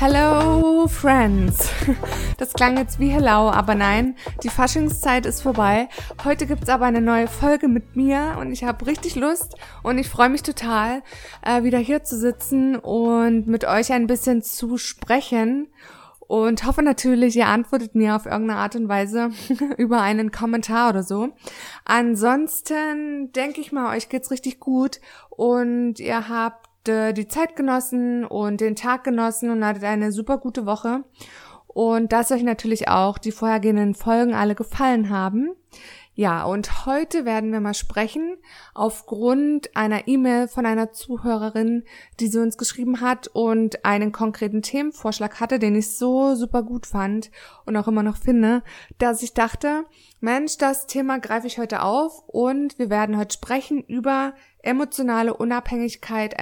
Hello, Friends. Das klang jetzt wie Hello, aber nein, die Faschingszeit ist vorbei. Heute gibt's aber eine neue Folge mit mir und ich habe richtig Lust und ich freue mich total, äh, wieder hier zu sitzen und mit euch ein bisschen zu sprechen und hoffe natürlich, ihr antwortet mir auf irgendeine Art und Weise über einen Kommentar oder so. Ansonsten denke ich mal, euch geht's richtig gut und ihr habt äh, die Zeit genossen und den Tag genossen und hattet eine super gute Woche. Und dass euch natürlich auch die vorhergehenden Folgen alle gefallen haben. Ja, und heute werden wir mal sprechen aufgrund einer E-Mail von einer Zuhörerin, die sie uns geschrieben hat und einen konkreten Themenvorschlag hatte, den ich so super gut fand und auch immer noch finde, dass ich dachte, Mensch, das Thema greife ich heute auf und wir werden heute sprechen über emotionale Unabhängigkeit,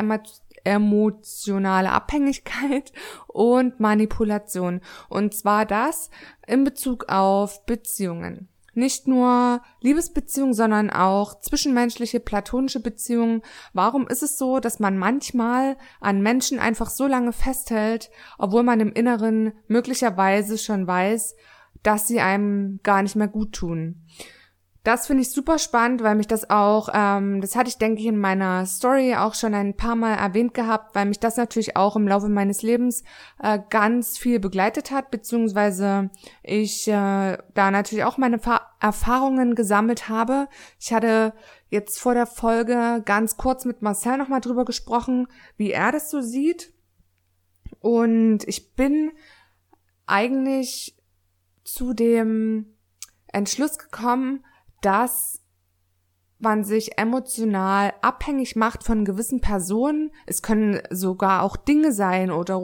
emotionale Abhängigkeit und Manipulation. Und zwar das in Bezug auf Beziehungen nicht nur Liebesbeziehungen, sondern auch zwischenmenschliche, platonische Beziehungen. Warum ist es so, dass man manchmal an Menschen einfach so lange festhält, obwohl man im Inneren möglicherweise schon weiß, dass sie einem gar nicht mehr gut tun? Das finde ich super spannend, weil mich das auch, ähm, das hatte ich, denke ich, in meiner Story auch schon ein paar Mal erwähnt gehabt, weil mich das natürlich auch im Laufe meines Lebens äh, ganz viel begleitet hat, beziehungsweise ich äh, da natürlich auch meine Erfahrungen gesammelt habe. Ich hatte jetzt vor der Folge ganz kurz mit Marcel nochmal drüber gesprochen, wie er das so sieht. Und ich bin eigentlich zu dem Entschluss gekommen, dass man sich emotional abhängig macht von gewissen Personen. Es können sogar auch Dinge sein oder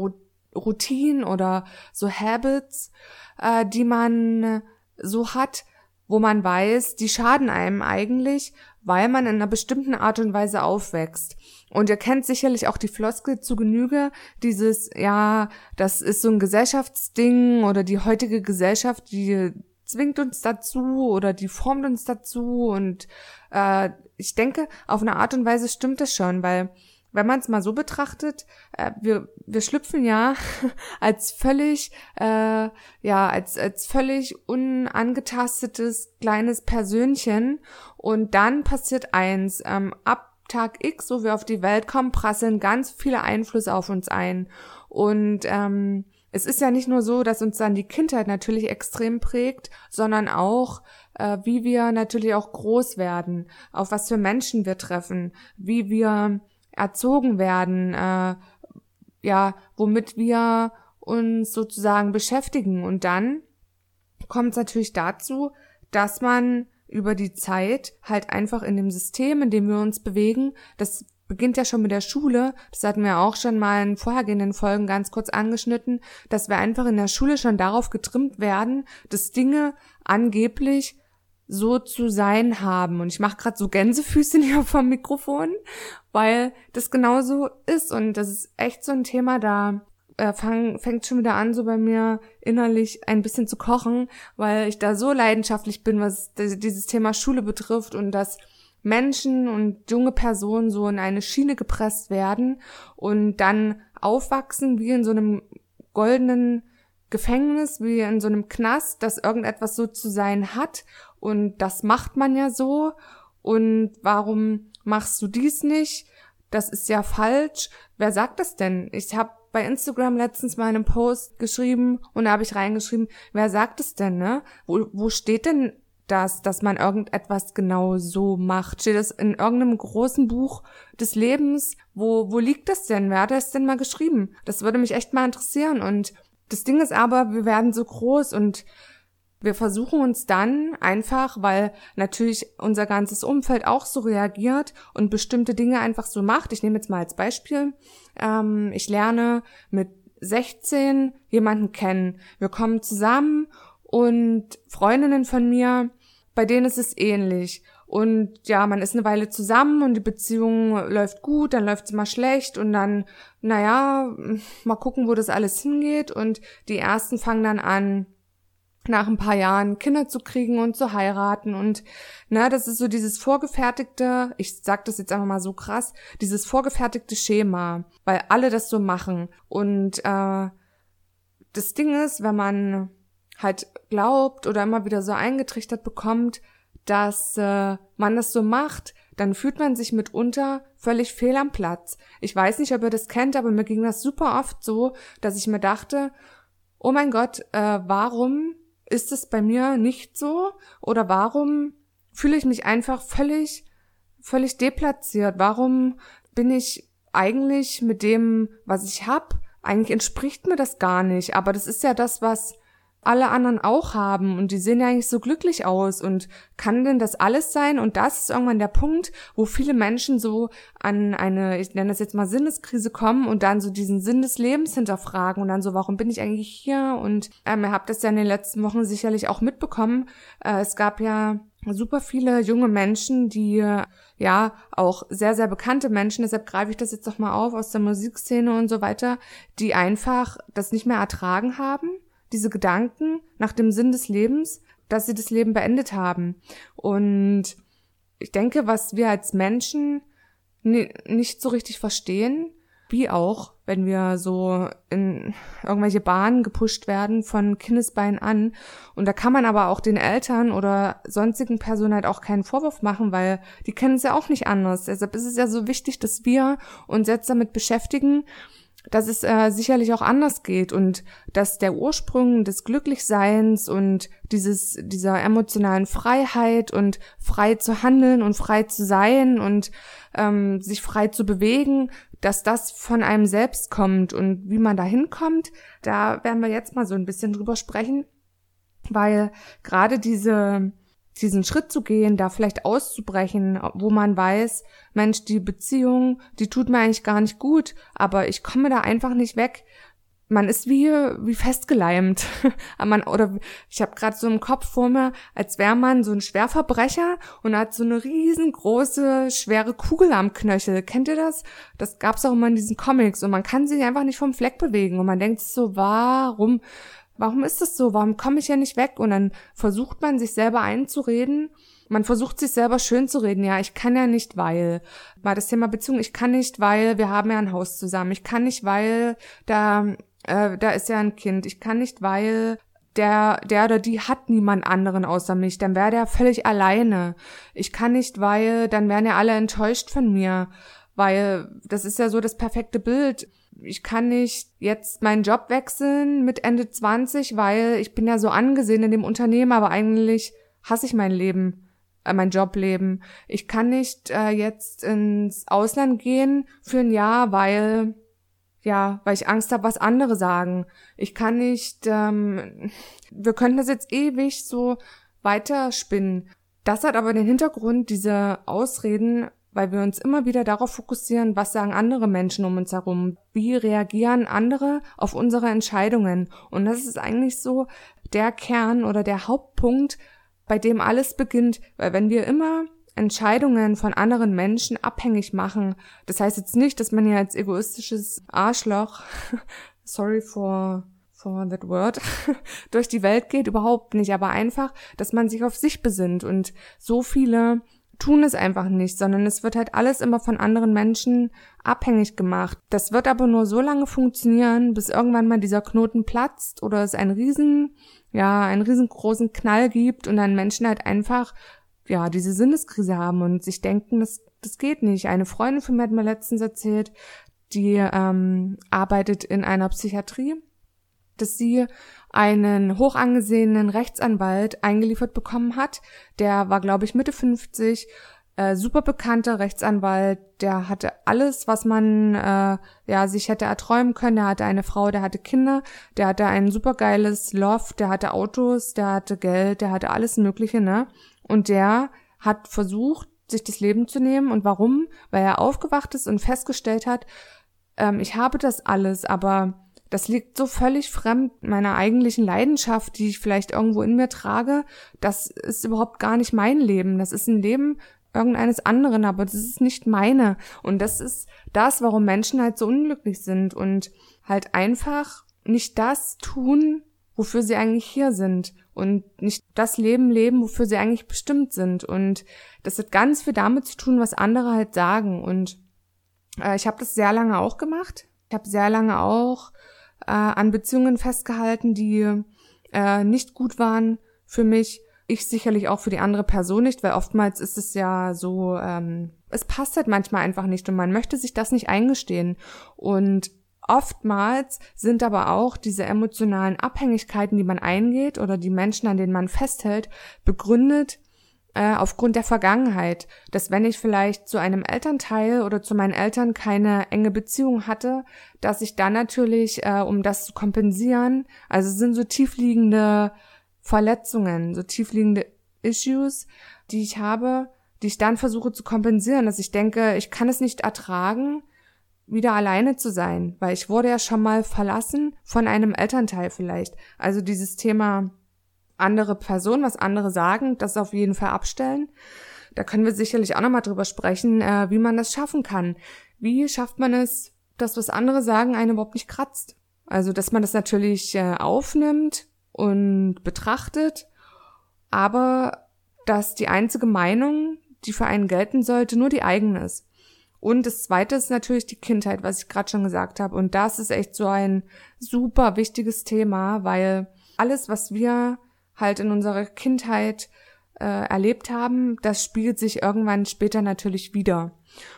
Routinen oder so Habits, äh, die man so hat, wo man weiß, die schaden einem eigentlich, weil man in einer bestimmten Art und Weise aufwächst. Und ihr kennt sicherlich auch die Floskel zu Genüge, dieses, ja, das ist so ein Gesellschaftsding oder die heutige Gesellschaft, die zwingt uns dazu oder die formt uns dazu und äh, ich denke, auf eine Art und Weise stimmt das schon, weil wenn man es mal so betrachtet, äh, wir, wir schlüpfen ja als völlig, äh, ja, als, als völlig unangetastetes kleines Persönchen und dann passiert eins, ähm, ab Tag X, so wir auf die Welt kommen, prasseln ganz viele Einflüsse auf uns ein und ähm, es ist ja nicht nur so, dass uns dann die Kindheit natürlich extrem prägt, sondern auch, äh, wie wir natürlich auch groß werden, auf was für Menschen wir treffen, wie wir erzogen werden, äh, ja, womit wir uns sozusagen beschäftigen. Und dann kommt es natürlich dazu, dass man über die Zeit halt einfach in dem System, in dem wir uns bewegen, das beginnt ja schon mit der Schule. Das hatten wir auch schon mal in vorhergehenden Folgen ganz kurz angeschnitten, dass wir einfach in der Schule schon darauf getrimmt werden, dass Dinge angeblich so zu sein haben. Und ich mache gerade so Gänsefüßchen hier vom Mikrofon, weil das genauso ist. Und das ist echt so ein Thema, da äh, fang, fängt schon wieder an, so bei mir innerlich ein bisschen zu kochen, weil ich da so leidenschaftlich bin, was dieses Thema Schule betrifft und das Menschen und junge Personen so in eine Schiene gepresst werden und dann aufwachsen wie in so einem goldenen Gefängnis, wie in so einem Knast, dass irgendetwas so zu sein hat und das macht man ja so und warum machst du dies nicht? Das ist ja falsch. Wer sagt das denn? Ich habe bei Instagram letztens mal einen Post geschrieben und da habe ich reingeschrieben, wer sagt es denn, ne? Wo, wo steht denn das, dass man irgendetwas genau so macht? Steht das in irgendeinem großen Buch des Lebens? Wo, wo liegt das denn? Wer hat das denn mal geschrieben? Das würde mich echt mal interessieren. Und das Ding ist aber, wir werden so groß und wir versuchen uns dann einfach, weil natürlich unser ganzes Umfeld auch so reagiert und bestimmte Dinge einfach so macht. Ich nehme jetzt mal als Beispiel, ähm, ich lerne mit 16 jemanden kennen. Wir kommen zusammen und Freundinnen von mir, bei denen ist es ähnlich. Und ja, man ist eine Weile zusammen und die Beziehung läuft gut, dann läuft es mal schlecht und dann, naja, mal gucken, wo das alles hingeht. Und die ersten fangen dann an, nach ein paar Jahren Kinder zu kriegen und zu heiraten und na, das ist so dieses vorgefertigte, ich sag das jetzt einfach mal so krass, dieses vorgefertigte Schema, weil alle das so machen und äh, das Ding ist, wenn man halt glaubt oder immer wieder so eingetrichtert bekommt, dass äh, man das so macht, dann fühlt man sich mitunter völlig fehl am Platz. Ich weiß nicht, ob ihr das kennt, aber mir ging das super oft so, dass ich mir dachte, oh mein Gott, äh, warum ist es bei mir nicht so? Oder warum fühle ich mich einfach völlig, völlig deplatziert? Warum bin ich eigentlich mit dem, was ich hab, eigentlich entspricht mir das gar nicht. Aber das ist ja das, was alle anderen auch haben und die sehen ja eigentlich so glücklich aus und kann denn das alles sein? Und das ist irgendwann der Punkt, wo viele Menschen so an eine, ich nenne das jetzt mal Sinneskrise kommen und dann so diesen Sinn des Lebens hinterfragen und dann so, warum bin ich eigentlich hier? Und ähm, ihr habt das ja in den letzten Wochen sicherlich auch mitbekommen. Äh, es gab ja super viele junge Menschen, die ja auch sehr, sehr bekannte Menschen, deshalb greife ich das jetzt doch mal auf aus der Musikszene und so weiter, die einfach das nicht mehr ertragen haben diese Gedanken nach dem Sinn des Lebens, dass sie das Leben beendet haben. Und ich denke, was wir als Menschen nicht so richtig verstehen, wie auch, wenn wir so in irgendwelche Bahnen gepusht werden von Kindesbein an. Und da kann man aber auch den Eltern oder sonstigen Personen halt auch keinen Vorwurf machen, weil die kennen es ja auch nicht anders. Deshalb ist es ja so wichtig, dass wir uns jetzt damit beschäftigen, dass es äh, sicherlich auch anders geht und dass der Ursprung des Glücklichseins und dieses dieser emotionalen Freiheit und frei zu handeln und frei zu sein und ähm, sich frei zu bewegen, dass das von einem selbst kommt und wie man da hinkommt, da werden wir jetzt mal so ein bisschen drüber sprechen, weil gerade diese diesen Schritt zu gehen, da vielleicht auszubrechen, wo man weiß, Mensch, die Beziehung, die tut mir eigentlich gar nicht gut, aber ich komme da einfach nicht weg. Man ist wie wie festgeleimt. man oder ich habe gerade so im Kopf vor mir, als wäre man so ein Schwerverbrecher und hat so eine riesengroße schwere Kugel am Knöchel. Kennt ihr das? Das gab's auch immer in diesen Comics und man kann sich einfach nicht vom Fleck bewegen und man denkt so, warum warum ist das so? Warum komme ich ja nicht weg? Und dann versucht man sich selber einzureden. Man versucht sich selber schön zu reden. Ja, ich kann ja nicht, weil. War das Thema Beziehung. Ich kann nicht, weil wir haben ja ein Haus zusammen. Ich kann nicht, weil da, äh, da ist ja ein Kind. Ich kann nicht, weil der, der oder die hat niemand anderen außer mich. Dann wäre der völlig alleine. Ich kann nicht, weil dann wären ja alle enttäuscht von mir. Weil das ist ja so das perfekte Bild ich kann nicht jetzt meinen Job wechseln mit Ende 20, weil ich bin ja so angesehen in dem Unternehmen, aber eigentlich hasse ich mein Leben, äh, mein Jobleben. Ich kann nicht äh, jetzt ins Ausland gehen für ein Jahr, weil ja, weil ich Angst habe, was andere sagen. Ich kann nicht, ähm, wir könnten das jetzt ewig so weiterspinnen. Das hat aber den Hintergrund, diese Ausreden weil wir uns immer wieder darauf fokussieren, was sagen andere Menschen um uns herum, wie reagieren andere auf unsere Entscheidungen. Und das ist eigentlich so der Kern oder der Hauptpunkt, bei dem alles beginnt, weil wenn wir immer Entscheidungen von anderen Menschen abhängig machen, das heißt jetzt nicht, dass man ja als egoistisches Arschloch, sorry for for that word, durch die Welt geht, überhaupt nicht, aber einfach, dass man sich auf sich besinnt. Und so viele tun es einfach nicht, sondern es wird halt alles immer von anderen Menschen abhängig gemacht. Das wird aber nur so lange funktionieren, bis irgendwann mal dieser Knoten platzt oder es einen riesen, ja, einen riesengroßen Knall gibt und dann Menschen halt einfach, ja, diese Sinneskrise haben und sich denken, das, das geht nicht. Eine Freundin von mir hat mir letztens erzählt, die ähm, arbeitet in einer Psychiatrie, dass sie einen hoch angesehenen Rechtsanwalt eingeliefert bekommen hat. Der war, glaube ich, Mitte 50, äh, super bekannter Rechtsanwalt, der hatte alles, was man äh, ja sich hätte erträumen können. Der hatte eine Frau, der hatte Kinder, der hatte ein supergeiles Loft, der hatte Autos, der hatte Geld, der hatte alles Mögliche, ne? Und der hat versucht, sich das Leben zu nehmen. Und warum? Weil er aufgewacht ist und festgestellt hat, ähm, ich habe das alles, aber das liegt so völlig fremd meiner eigentlichen Leidenschaft, die ich vielleicht irgendwo in mir trage. Das ist überhaupt gar nicht mein Leben. Das ist ein Leben irgendeines anderen, aber das ist nicht meine. Und das ist das, warum Menschen halt so unglücklich sind und halt einfach nicht das tun, wofür sie eigentlich hier sind und nicht das Leben leben, wofür sie eigentlich bestimmt sind. Und das hat ganz viel damit zu tun, was andere halt sagen. Und äh, ich habe das sehr lange auch gemacht. Ich habe sehr lange auch äh, an Beziehungen festgehalten, die äh, nicht gut waren für mich. Ich sicherlich auch für die andere Person nicht, weil oftmals ist es ja so, ähm, es passt halt manchmal einfach nicht und man möchte sich das nicht eingestehen. Und oftmals sind aber auch diese emotionalen Abhängigkeiten, die man eingeht oder die Menschen, an denen man festhält, begründet äh, aufgrund der Vergangenheit, dass wenn ich vielleicht zu einem Elternteil oder zu meinen Eltern keine enge Beziehung hatte, dass ich dann natürlich, äh, um das zu kompensieren, also sind so tiefliegende Verletzungen, so tiefliegende Issues, die ich habe, die ich dann versuche zu kompensieren, dass ich denke, ich kann es nicht ertragen, wieder alleine zu sein, weil ich wurde ja schon mal verlassen von einem Elternteil vielleicht. Also dieses Thema andere Personen, was andere sagen, das auf jeden Fall abstellen. Da können wir sicherlich auch nochmal drüber sprechen, äh, wie man das schaffen kann. Wie schafft man es, dass was andere sagen einen überhaupt nicht kratzt? Also, dass man das natürlich äh, aufnimmt und betrachtet, aber dass die einzige Meinung, die für einen gelten sollte, nur die eigene ist. Und das zweite ist natürlich die Kindheit, was ich gerade schon gesagt habe. Und das ist echt so ein super wichtiges Thema, weil alles, was wir halt in unserer Kindheit äh, erlebt haben, das spiegelt sich irgendwann später natürlich wieder.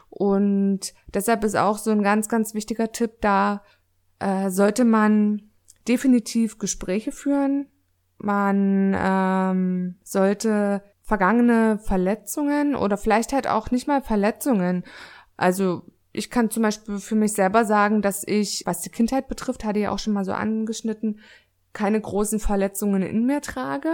Und deshalb ist auch so ein ganz, ganz wichtiger Tipp da, äh, sollte man definitiv Gespräche führen. Man ähm, sollte vergangene Verletzungen oder vielleicht halt auch nicht mal Verletzungen. Also ich kann zum Beispiel für mich selber sagen, dass ich, was die Kindheit betrifft, hatte ich auch schon mal so angeschnitten, keine großen Verletzungen in mir trage,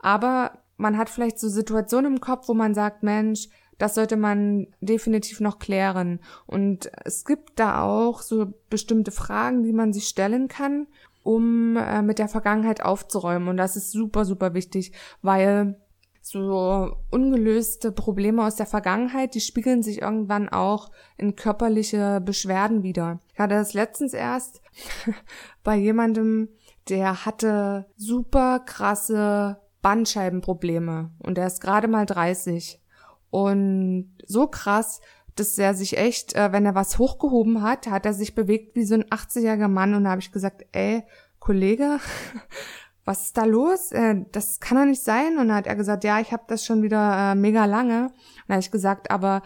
aber man hat vielleicht so Situationen im Kopf, wo man sagt, Mensch, das sollte man definitiv noch klären. Und es gibt da auch so bestimmte Fragen, die man sich stellen kann, um äh, mit der Vergangenheit aufzuräumen. Und das ist super, super wichtig, weil so ungelöste Probleme aus der Vergangenheit, die spiegeln sich irgendwann auch in körperliche Beschwerden wieder. Ich hatte das letztens erst bei jemandem, der hatte super krasse Bandscheibenprobleme und der ist gerade mal 30. Und so krass, dass er sich echt, äh, wenn er was hochgehoben hat, hat er sich bewegt wie so ein 80-jähriger Mann und da habe ich gesagt, ey, Kollege, was ist da los? Äh, das kann doch nicht sein. Und dann hat er gesagt, ja, ich habe das schon wieder äh, mega lange. Und da habe ich gesagt, aber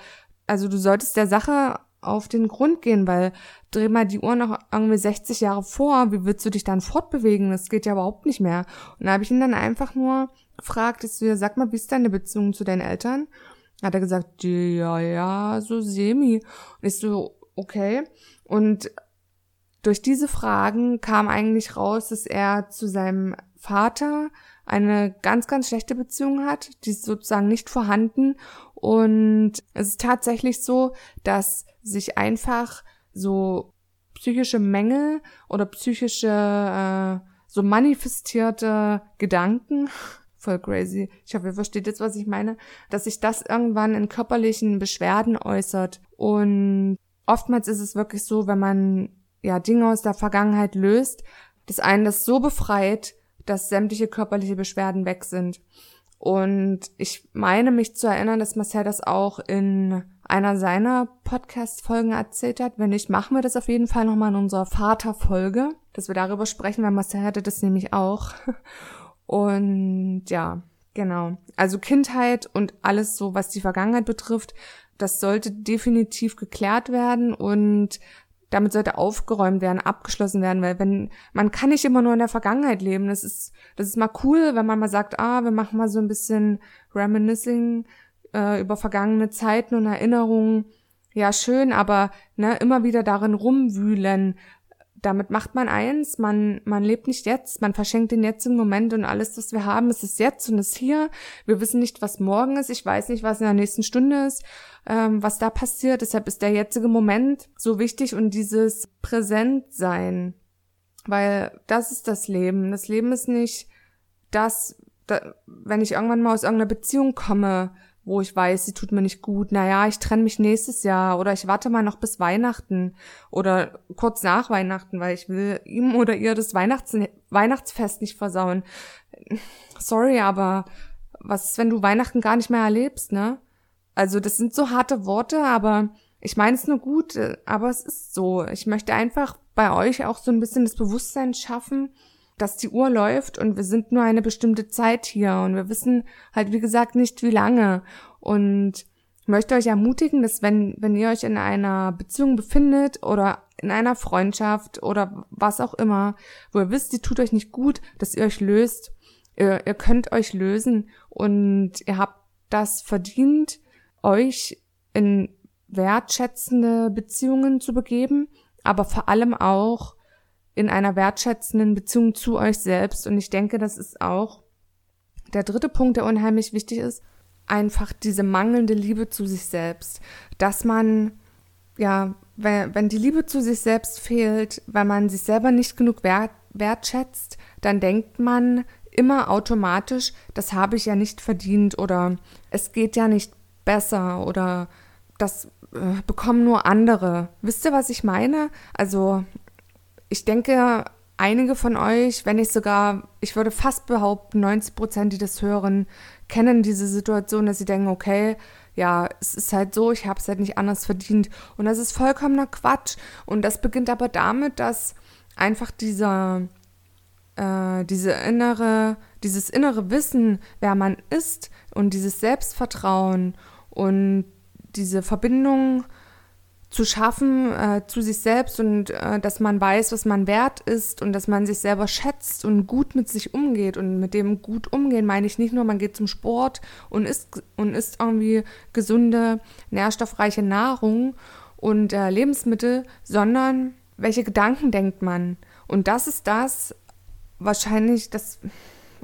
also du solltest der Sache auf den Grund gehen, weil dreh mal die Uhr noch irgendwie 60 Jahre vor, wie willst du dich dann fortbewegen? Das geht ja überhaupt nicht mehr. Und da habe ich ihn dann einfach nur gefragt, ist, sag mal, wie ist deine Beziehung zu deinen Eltern? Hat er gesagt, ja, ja, so semi. Und ich so, okay. Und durch diese Fragen kam eigentlich raus, dass er zu seinem Vater eine ganz, ganz schlechte Beziehung hat. Die ist sozusagen nicht vorhanden. Und es ist tatsächlich so, dass sich einfach so psychische Mängel oder psychische, äh, so manifestierte Gedanken, voll crazy, ich hoffe, ihr versteht jetzt, was ich meine, dass sich das irgendwann in körperlichen Beschwerden äußert. Und oftmals ist es wirklich so, wenn man ja Dinge aus der Vergangenheit löst, dass einen das so befreit, dass sämtliche körperliche Beschwerden weg sind. Und ich meine mich zu erinnern, dass Marcel das auch in einer seiner Podcast-Folgen erzählt hat. Wenn nicht, machen wir das auf jeden Fall nochmal in unserer Vater-Folge, dass wir darüber sprechen, weil Marcel hatte das nämlich auch. Und ja, genau. Also Kindheit und alles so, was die Vergangenheit betrifft, das sollte definitiv geklärt werden und damit sollte aufgeräumt werden, abgeschlossen werden, weil wenn, man kann nicht immer nur in der Vergangenheit leben. Das ist, das ist mal cool, wenn man mal sagt, ah, wir machen mal so ein bisschen Reminiscing äh, über vergangene Zeiten und Erinnerungen. Ja, schön, aber ne, immer wieder darin rumwühlen, damit macht man eins, man, man lebt nicht jetzt, man verschenkt den jetzigen Moment und alles, was wir haben, ist es jetzt und ist hier. Wir wissen nicht, was morgen ist, ich weiß nicht, was in der nächsten Stunde ist, ähm, was da passiert. Deshalb ist der jetzige Moment so wichtig und dieses Präsentsein Weil das ist das Leben. Das Leben ist nicht das, da, wenn ich irgendwann mal aus irgendeiner Beziehung komme, wo ich weiß, sie tut mir nicht gut, naja, ich trenne mich nächstes Jahr oder ich warte mal noch bis Weihnachten oder kurz nach Weihnachten, weil ich will ihm oder ihr das Weihnachts Weihnachtsfest nicht versauen. Sorry, aber was ist, wenn du Weihnachten gar nicht mehr erlebst, ne? Also das sind so harte Worte, aber ich meine es nur gut, aber es ist so. Ich möchte einfach bei euch auch so ein bisschen das Bewusstsein schaffen, dass die Uhr läuft und wir sind nur eine bestimmte Zeit hier und wir wissen halt, wie gesagt, nicht wie lange. Und möchte euch ermutigen, dass wenn, wenn ihr euch in einer Beziehung befindet oder in einer Freundschaft oder was auch immer, wo ihr wisst, die tut euch nicht gut, dass ihr euch löst. Ihr, ihr könnt euch lösen und ihr habt das verdient, euch in wertschätzende Beziehungen zu begeben, aber vor allem auch in einer wertschätzenden Beziehung zu euch selbst. Und ich denke, das ist auch der dritte Punkt, der unheimlich wichtig ist, einfach diese mangelnde Liebe zu sich selbst. Dass man, ja, wenn, wenn die Liebe zu sich selbst fehlt, weil man sich selber nicht genug wert, wertschätzt, dann denkt man immer automatisch, das habe ich ja nicht verdient oder es geht ja nicht besser oder das äh, bekommen nur andere. Wisst ihr, was ich meine? Also ich denke, einige von euch, wenn nicht sogar, ich würde fast behaupten, 90 Prozent, die das hören, kennen diese Situation, dass sie denken, okay, ja, es ist halt so, ich habe es halt nicht anders verdient. Und das ist vollkommener Quatsch. Und das beginnt aber damit, dass einfach dieser, äh, diese innere, dieses innere Wissen, wer man ist und dieses Selbstvertrauen und diese Verbindung zu schaffen äh, zu sich selbst und äh, dass man weiß, was man wert ist und dass man sich selber schätzt und gut mit sich umgeht. Und mit dem gut umgehen meine ich nicht nur, man geht zum Sport und isst, und isst irgendwie gesunde, nährstoffreiche Nahrung und äh, Lebensmittel, sondern welche Gedanken denkt man? Und das ist das wahrscheinlich, das,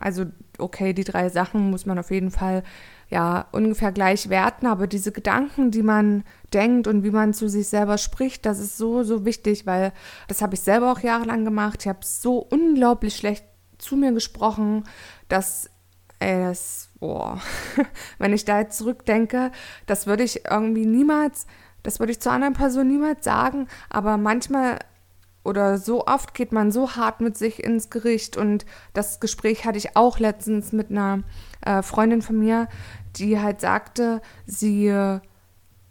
also okay, die drei Sachen muss man auf jeden Fall ja ungefähr gleich werten, aber diese Gedanken, die man denkt und wie man zu sich selber spricht, das ist so, so wichtig, weil das habe ich selber auch jahrelang gemacht. Ich habe so unglaublich schlecht zu mir gesprochen, dass ey, das, boah, wenn ich da jetzt zurückdenke, das würde ich irgendwie niemals, das würde ich zur anderen Person niemals sagen, aber manchmal oder so oft geht man so hart mit sich ins Gericht und das Gespräch hatte ich auch letztens mit einer äh, Freundin von mir, die halt sagte, sie,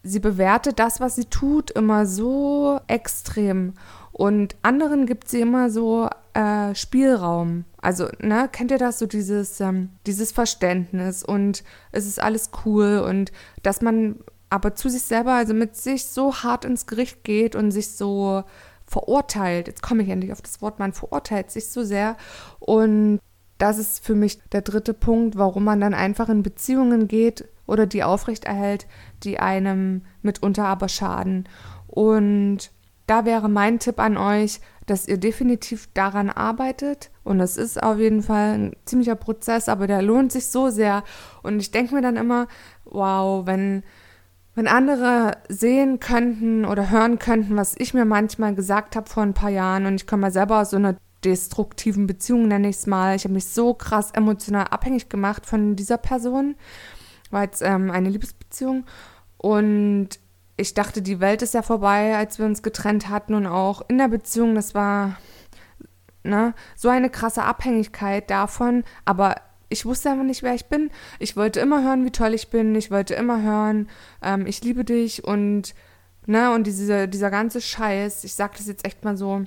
sie bewertet das, was sie tut, immer so extrem. Und anderen gibt sie immer so äh, Spielraum. Also, ne, kennt ihr das, so dieses, ähm, dieses Verständnis und es ist alles cool und dass man aber zu sich selber, also mit sich so hart ins Gericht geht und sich so verurteilt. Jetzt komme ich endlich auf das Wort, man verurteilt sich so sehr und das ist für mich der dritte Punkt, warum man dann einfach in Beziehungen geht oder die aufrechterhält, die einem mitunter aber schaden. Und da wäre mein Tipp an euch, dass ihr definitiv daran arbeitet. Und das ist auf jeden Fall ein ziemlicher Prozess, aber der lohnt sich so sehr. Und ich denke mir dann immer, wow, wenn, wenn andere sehen könnten oder hören könnten, was ich mir manchmal gesagt habe vor ein paar Jahren, und ich komme mal selber aus so einer destruktiven Beziehungen, nenne ich es mal. Ich habe mich so krass emotional abhängig gemacht von dieser Person. War jetzt ähm, eine Liebesbeziehung. Und ich dachte, die Welt ist ja vorbei, als wir uns getrennt hatten. Und auch in der Beziehung, das war ne, so eine krasse Abhängigkeit davon. Aber ich wusste einfach nicht, wer ich bin. Ich wollte immer hören, wie toll ich bin. Ich wollte immer hören, ähm, ich liebe dich. Und, ne, und diese, dieser ganze Scheiß, ich sage das jetzt echt mal so,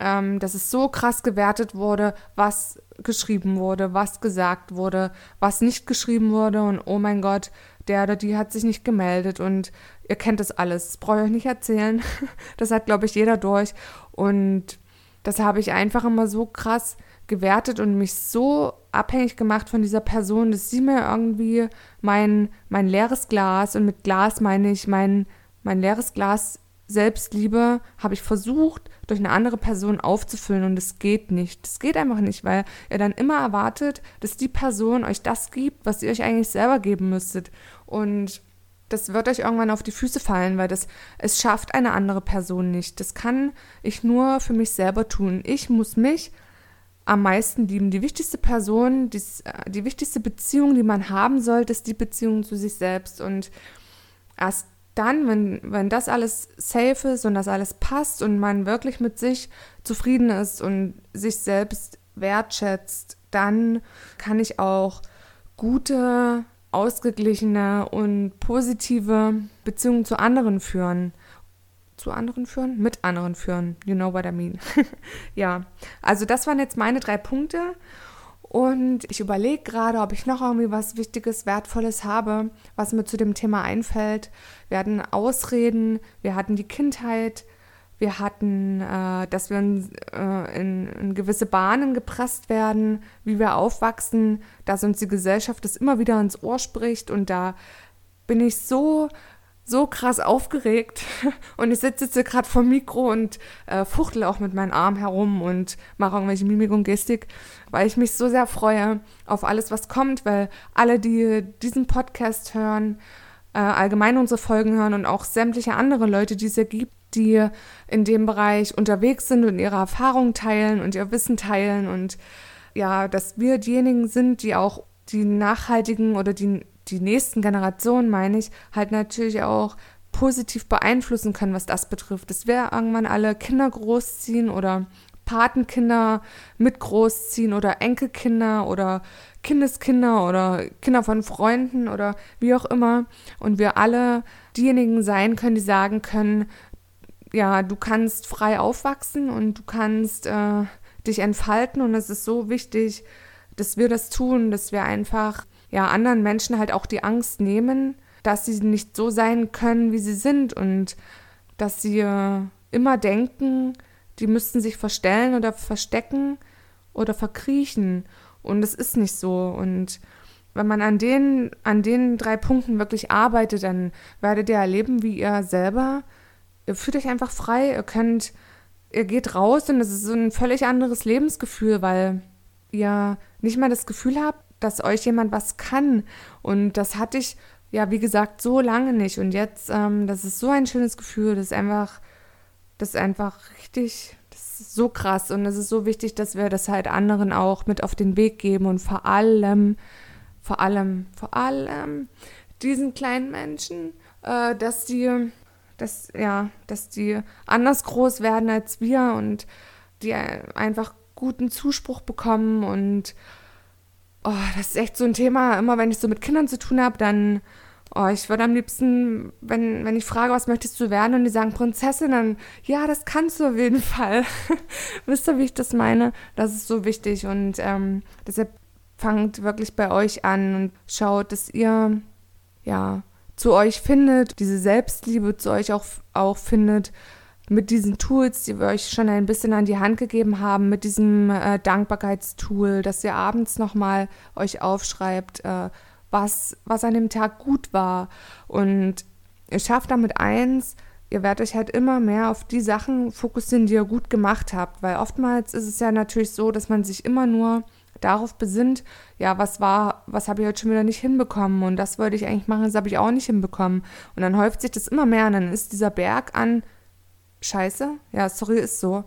ähm, dass es so krass gewertet wurde, was geschrieben wurde, was gesagt wurde, was nicht geschrieben wurde und oh mein Gott, der oder die hat sich nicht gemeldet und ihr kennt das alles. Das brauche ich euch nicht erzählen. Das hat, glaube ich, jeder durch. Und das habe ich einfach immer so krass gewertet und mich so abhängig gemacht von dieser Person, dass sie mir irgendwie mein, mein leeres Glas, und mit Glas meine ich mein, mein leeres Glas Selbstliebe habe ich versucht, durch eine andere Person aufzufüllen und es geht nicht. Es geht einfach nicht, weil ihr dann immer erwartet, dass die Person euch das gibt, was ihr euch eigentlich selber geben müsstet. Und das wird euch irgendwann auf die Füße fallen, weil das, es schafft eine andere Person nicht. Das kann ich nur für mich selber tun. Ich muss mich am meisten lieben. Die wichtigste Person, die, die wichtigste Beziehung, die man haben sollte, ist die Beziehung zu sich selbst. Und erst dann, wenn, wenn das alles safe ist und das alles passt und man wirklich mit sich zufrieden ist und sich selbst wertschätzt, dann kann ich auch gute ausgeglichene und positive Beziehungen zu anderen führen. Zu anderen führen? Mit anderen führen. You know what I mean. ja, also das waren jetzt meine drei Punkte. Und ich überlege gerade, ob ich noch irgendwie was Wichtiges, Wertvolles habe, was mir zu dem Thema einfällt. Wir hatten Ausreden, wir hatten die Kindheit, wir hatten, äh, dass wir in, äh, in, in, gewisse Bahnen gepresst werden, wie wir aufwachsen, dass uns die Gesellschaft das immer wieder ins Ohr spricht. Und da bin ich so, so krass aufgeregt. Und ich sitze jetzt gerade vor dem Mikro und äh, fuchtel auch mit meinen Armen herum und mache irgendwelche Mimik und Gestik, weil ich mich so sehr freue auf alles, was kommt, weil alle, die diesen Podcast hören, äh, allgemein unsere Folgen hören und auch sämtliche andere Leute, die es hier gibt, die in dem Bereich unterwegs sind und ihre Erfahrungen teilen und ihr Wissen teilen und ja, dass wir diejenigen sind, die auch die nachhaltigen oder die, die nächsten Generationen, meine ich, halt natürlich auch positiv beeinflussen können, was das betrifft. Dass wir irgendwann alle Kinder großziehen oder Patenkinder mit großziehen oder Enkelkinder oder Kindeskinder oder Kinder von Freunden oder wie auch immer. Und wir alle diejenigen sein können, die sagen können, ja, du kannst frei aufwachsen und du kannst äh, dich entfalten und es ist so wichtig, dass wir das tun, dass wir einfach ja anderen Menschen halt auch die Angst nehmen, dass sie nicht so sein können, wie sie sind und dass sie äh, immer denken, die müssten sich verstellen oder verstecken oder verkriechen. Und es ist nicht so. Und wenn man an den, an den drei Punkten wirklich arbeitet, dann werdet ihr erleben, wie ihr selber Ihr fühlt euch einfach frei, ihr könnt, ihr geht raus und es ist so ein völlig anderes Lebensgefühl, weil ihr nicht mal das Gefühl habt, dass euch jemand was kann. Und das hatte ich, ja, wie gesagt, so lange nicht. Und jetzt, ähm, das ist so ein schönes Gefühl, das ist einfach, das ist einfach richtig, das ist so krass. Und es ist so wichtig, dass wir das halt anderen auch mit auf den Weg geben und vor allem, vor allem, vor allem diesen kleinen Menschen, äh, dass die dass, ja, dass die anders groß werden als wir und die einfach guten Zuspruch bekommen und oh, das ist echt so ein Thema. Immer wenn ich so mit Kindern zu tun habe, dann, oh, ich würde am liebsten, wenn, wenn ich frage, was möchtest du werden und die sagen Prinzessin, dann, ja, das kannst du auf jeden Fall. Wisst ihr, wie ich das meine? Das ist so wichtig und ähm, deshalb fangt wirklich bei euch an und schaut, dass ihr, ja, zu euch findet, diese Selbstliebe zu euch auch, auch findet, mit diesen Tools, die wir euch schon ein bisschen an die Hand gegeben haben, mit diesem äh, Dankbarkeitstool, dass ihr abends nochmal euch aufschreibt, äh, was, was an dem Tag gut war. Und ihr schafft damit eins, ihr werdet euch halt immer mehr auf die Sachen fokussieren, die ihr gut gemacht habt. Weil oftmals ist es ja natürlich so, dass man sich immer nur darauf besinnt, ja, was war, was habe ich heute schon wieder nicht hinbekommen und das wollte ich eigentlich machen, das habe ich auch nicht hinbekommen. Und dann häuft sich das immer mehr und dann ist dieser Berg an Scheiße, ja, sorry, ist so.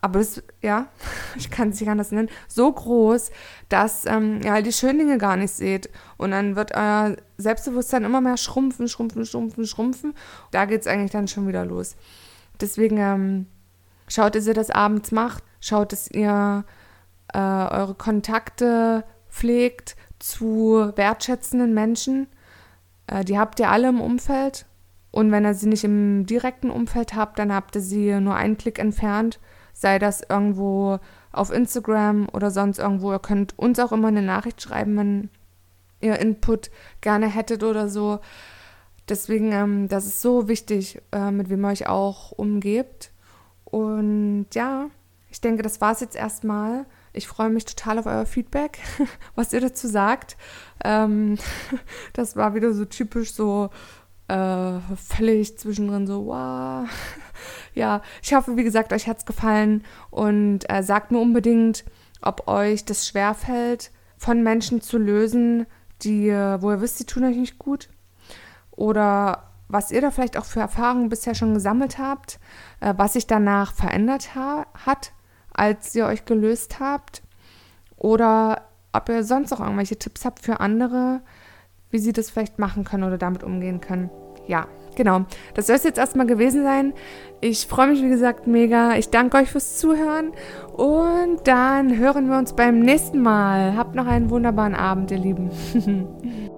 Aber das, ja, ich kann es nicht anders nennen, so groß, dass ähm, ihr halt die schönen Dinge gar nicht seht. Und dann wird euer Selbstbewusstsein immer mehr schrumpfen, schrumpfen, schrumpfen, schrumpfen. Da geht es eigentlich dann schon wieder los. Deswegen ähm, schaut, dass ihr das abends macht. Schaut, dass ihr äh, eure Kontakte pflegt zu wertschätzenden Menschen. Äh, die habt ihr alle im Umfeld. Und wenn ihr sie nicht im direkten Umfeld habt, dann habt ihr sie nur einen Klick entfernt. Sei das irgendwo auf Instagram oder sonst irgendwo. Ihr könnt uns auch immer eine Nachricht schreiben, wenn ihr Input gerne hättet oder so. Deswegen, ähm, das ist so wichtig, äh, mit wem ihr euch auch umgebt. Und ja, ich denke, das war es jetzt erstmal. Ich freue mich total auf euer Feedback, was ihr dazu sagt. Ähm, das war wieder so typisch so äh, völlig zwischendrin so, wow. ja, ich hoffe, wie gesagt, euch hat es gefallen und äh, sagt mir unbedingt, ob euch das schwerfällt, von Menschen zu lösen, die, wo ihr wisst, die tun euch nicht gut. oder was ihr da vielleicht auch für Erfahrungen bisher schon gesammelt habt, äh, was sich danach verändert ha hat, als ihr euch gelöst habt oder ob ihr sonst noch irgendwelche Tipps habt für andere, wie sie das vielleicht machen können oder damit umgehen können. Ja, genau. Das soll es jetzt erstmal gewesen sein. Ich freue mich, wie gesagt, mega. Ich danke euch fürs Zuhören und dann hören wir uns beim nächsten Mal. Habt noch einen wunderbaren Abend, ihr Lieben.